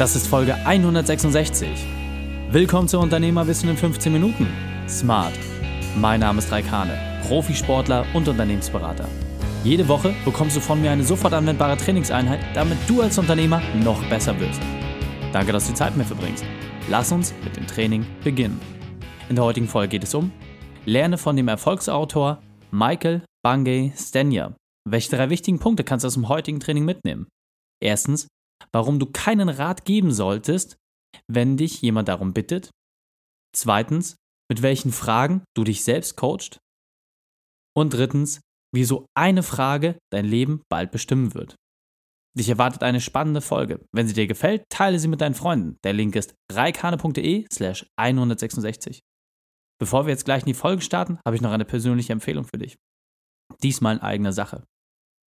Das ist Folge 166. Willkommen zu Unternehmerwissen in 15 Minuten. Smart. Mein Name ist Raikane, Profisportler und Unternehmensberater. Jede Woche bekommst du von mir eine sofort anwendbare Trainingseinheit, damit du als Unternehmer noch besser wirst. Danke, dass du Zeit mit mir verbringst. Lass uns mit dem Training beginnen. In der heutigen Folge geht es um Lerne von dem Erfolgsautor Michael Bungay Stenya. Welche drei wichtigen Punkte kannst du aus dem heutigen Training mitnehmen? Erstens, warum du keinen Rat geben solltest, wenn dich jemand darum bittet. Zweitens, mit welchen Fragen du dich selbst coachst. Und drittens, wieso eine Frage dein Leben bald bestimmen wird. Dich erwartet eine spannende Folge. Wenn sie dir gefällt, teile sie mit deinen Freunden. Der Link ist reikane.de slash 166. Bevor wir jetzt gleich in die Folge starten, habe ich noch eine persönliche Empfehlung für dich. Diesmal in eigener Sache.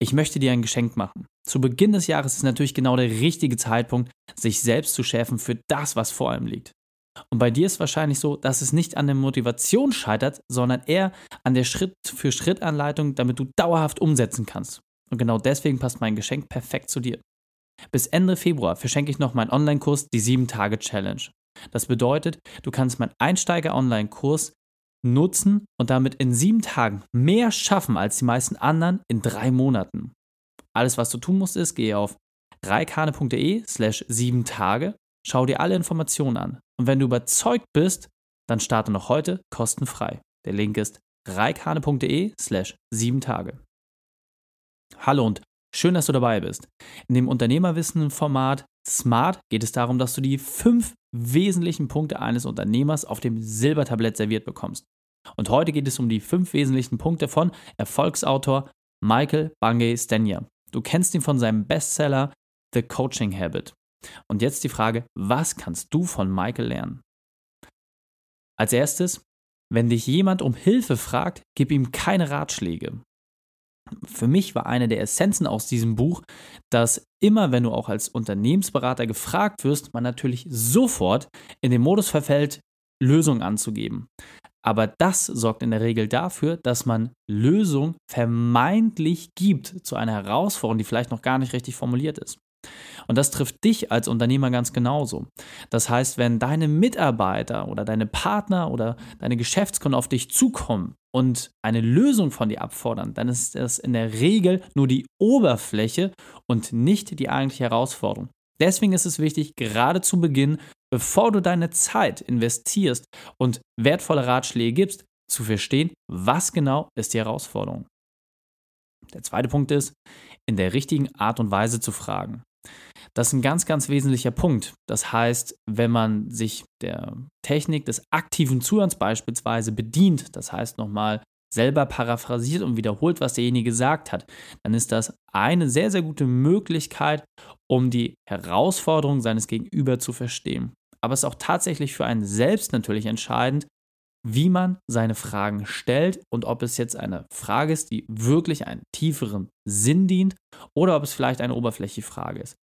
Ich möchte dir ein Geschenk machen. Zu Beginn des Jahres ist natürlich genau der richtige Zeitpunkt, sich selbst zu schärfen für das, was vor einem liegt. Und bei dir ist wahrscheinlich so, dass es nicht an der Motivation scheitert, sondern eher an der Schritt-für-Schritt-Anleitung, damit du dauerhaft umsetzen kannst. Und genau deswegen passt mein Geschenk perfekt zu dir. Bis Ende Februar verschenke ich noch meinen Online-Kurs, die 7-Tage-Challenge. Das bedeutet, du kannst meinen Einsteiger-Online-Kurs nutzen und damit in sieben Tagen mehr schaffen als die meisten anderen in drei Monaten. Alles, was du tun musst, ist, gehe auf reikane.de slash sieben Tage, schau dir alle Informationen an. Und wenn du überzeugt bist, dann starte noch heute kostenfrei. Der Link ist reikane.de slash sieben Tage. Hallo und schön, dass du dabei bist. In dem Unternehmerwissen-Format Smart geht es darum, dass du die fünf wesentlichen Punkte eines Unternehmers auf dem Silbertablett serviert bekommst. Und heute geht es um die fünf wesentlichen Punkte von Erfolgsautor Michael Bungay Stenya. Du kennst ihn von seinem Bestseller The Coaching Habit. Und jetzt die Frage, was kannst du von Michael lernen? Als erstes, wenn dich jemand um Hilfe fragt, gib ihm keine Ratschläge für mich war eine der Essenzen aus diesem Buch, dass immer, wenn du auch als Unternehmensberater gefragt wirst, man natürlich sofort in den Modus verfällt, Lösungen anzugeben. Aber das sorgt in der Regel dafür, dass man Lösungen vermeintlich gibt zu einer Herausforderung, die vielleicht noch gar nicht richtig formuliert ist. Und das trifft dich als Unternehmer ganz genauso. Das heißt, wenn deine Mitarbeiter oder deine Partner oder deine Geschäftskunden auf dich zukommen und eine Lösung von dir abfordern, dann ist das in der Regel nur die Oberfläche und nicht die eigentliche Herausforderung. Deswegen ist es wichtig, gerade zu Beginn, bevor du deine Zeit investierst und wertvolle Ratschläge gibst, zu verstehen, was genau ist die Herausforderung. Der zweite Punkt ist, in der richtigen Art und Weise zu fragen. Das ist ein ganz, ganz wesentlicher Punkt. Das heißt, wenn man sich der Technik des aktiven Zuhörens beispielsweise bedient, das heißt nochmal selber paraphrasiert und wiederholt, was derjenige gesagt hat, dann ist das eine sehr, sehr gute Möglichkeit, um die Herausforderung seines Gegenüber zu verstehen. Aber es ist auch tatsächlich für einen selbst natürlich entscheidend, wie man seine Fragen stellt und ob es jetzt eine Frage ist, die wirklich einen tieferen Sinn dient oder ob es vielleicht eine oberflächliche Frage ist.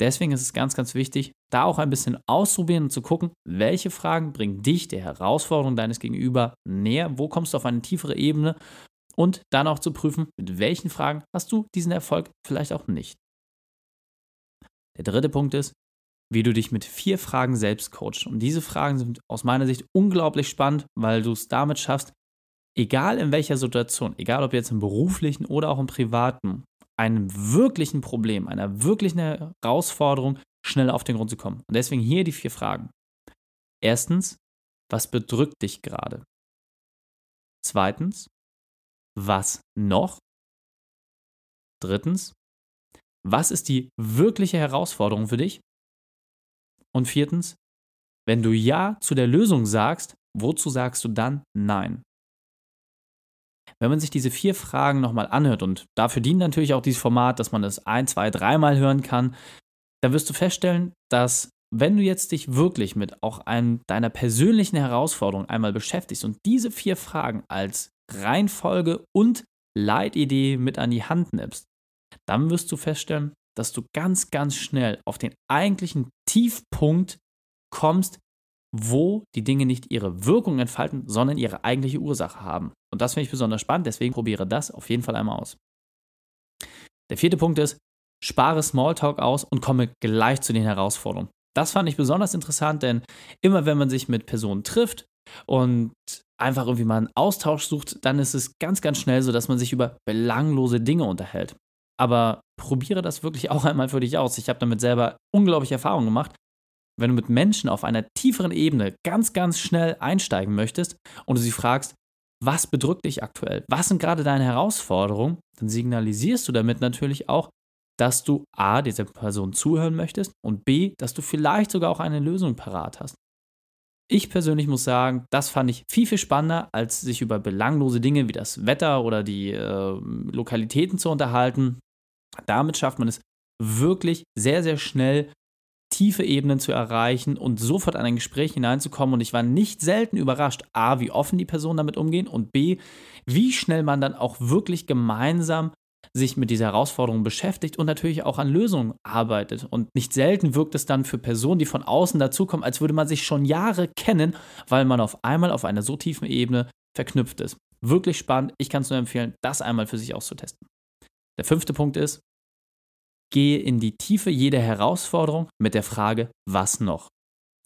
Deswegen ist es ganz, ganz wichtig, da auch ein bisschen auszuprobieren und zu gucken, welche Fragen bringen dich der Herausforderung deines Gegenüber näher, wo kommst du auf eine tiefere Ebene und dann auch zu prüfen, mit welchen Fragen hast du diesen Erfolg vielleicht auch nicht. Der dritte Punkt ist, wie du dich mit vier Fragen selbst coachst. Und diese Fragen sind aus meiner Sicht unglaublich spannend, weil du es damit schaffst, egal in welcher Situation, egal ob jetzt im beruflichen oder auch im privaten, einem wirklichen Problem, einer wirklichen Herausforderung schnell auf den Grund zu kommen. Und deswegen hier die vier Fragen. Erstens, was bedrückt dich gerade? Zweitens, was noch? Drittens, was ist die wirkliche Herausforderung für dich? Und viertens, wenn du Ja zu der Lösung sagst, wozu sagst du dann Nein? Wenn man sich diese vier Fragen nochmal anhört, und dafür dient natürlich auch dieses Format, dass man das ein, zwei, dreimal hören kann, dann wirst du feststellen, dass wenn du jetzt dich wirklich mit auch einem deiner persönlichen Herausforderungen einmal beschäftigst und diese vier Fragen als Reihenfolge und Leitidee mit an die Hand nimmst, dann wirst du feststellen, dass du ganz, ganz schnell auf den eigentlichen Tiefpunkt kommst, wo die Dinge nicht ihre Wirkung entfalten, sondern ihre eigentliche Ursache haben. Und das finde ich besonders spannend, deswegen probiere das auf jeden Fall einmal aus. Der vierte Punkt ist, spare Smalltalk aus und komme gleich zu den Herausforderungen. Das fand ich besonders interessant, denn immer wenn man sich mit Personen trifft und einfach irgendwie mal einen Austausch sucht, dann ist es ganz, ganz schnell so, dass man sich über belanglose Dinge unterhält. Aber probiere das wirklich auch einmal für dich aus. Ich habe damit selber unglaubliche Erfahrungen gemacht. Wenn du mit Menschen auf einer tieferen Ebene ganz, ganz schnell einsteigen möchtest und du sie fragst, was bedrückt dich aktuell? Was sind gerade deine Herausforderungen? Dann signalisierst du damit natürlich auch, dass du A, dieser Person zuhören möchtest und B, dass du vielleicht sogar auch eine Lösung parat hast. Ich persönlich muss sagen, das fand ich viel, viel spannender, als sich über belanglose Dinge wie das Wetter oder die äh, Lokalitäten zu unterhalten. Damit schafft man es wirklich sehr, sehr schnell, tiefe Ebenen zu erreichen und sofort an ein Gespräch hineinzukommen. Und ich war nicht selten überrascht, a, wie offen die Personen damit umgehen und b, wie schnell man dann auch wirklich gemeinsam sich mit dieser Herausforderung beschäftigt und natürlich auch an Lösungen arbeitet. Und nicht selten wirkt es dann für Personen, die von außen dazukommen, als würde man sich schon Jahre kennen, weil man auf einmal auf einer so tiefen Ebene verknüpft ist. Wirklich spannend. Ich kann es nur empfehlen, das einmal für sich auszutesten. Der fünfte Punkt ist, gehe in die Tiefe jeder Herausforderung mit der Frage, was noch?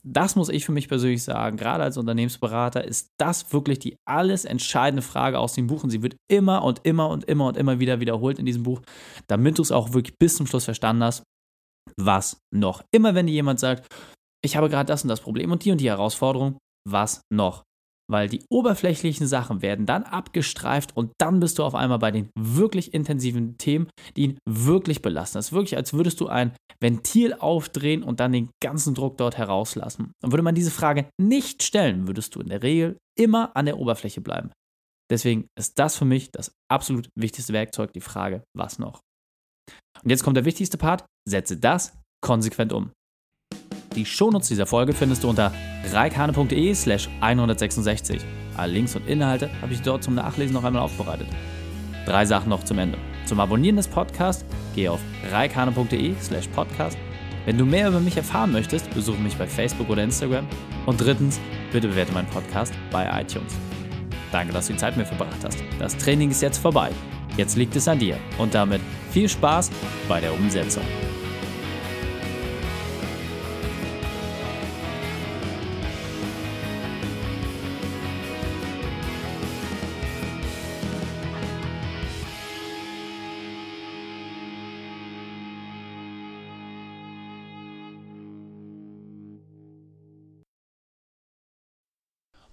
Das muss ich für mich persönlich sagen, gerade als Unternehmensberater ist das wirklich die alles entscheidende Frage aus dem Buch und sie wird immer und immer und immer und immer wieder wiederholt in diesem Buch, damit du es auch wirklich bis zum Schluss verstanden hast. Was noch? Immer wenn dir jemand sagt, ich habe gerade das und das Problem und die und die Herausforderung, was noch? Weil die oberflächlichen Sachen werden dann abgestreift und dann bist du auf einmal bei den wirklich intensiven Themen, die ihn wirklich belasten. Das ist wirklich, als würdest du ein Ventil aufdrehen und dann den ganzen Druck dort herauslassen. Und würde man diese Frage nicht stellen, würdest du in der Regel immer an der Oberfläche bleiben. Deswegen ist das für mich das absolut wichtigste Werkzeug, die Frage, was noch? Und jetzt kommt der wichtigste Part, setze das konsequent um. Die Shownotes dieser Folge findest du unter reikane.de slash 166. Alle Links und Inhalte habe ich dort zum Nachlesen noch einmal aufbereitet. Drei Sachen noch zum Ende. Zum Abonnieren des Podcasts gehe auf reikane.de slash podcast. Wenn du mehr über mich erfahren möchtest, besuche mich bei Facebook oder Instagram. Und drittens, bitte bewerte meinen Podcast bei iTunes. Danke, dass du die Zeit mit mir verbracht hast. Das Training ist jetzt vorbei. Jetzt liegt es an dir. Und damit viel Spaß bei der Umsetzung.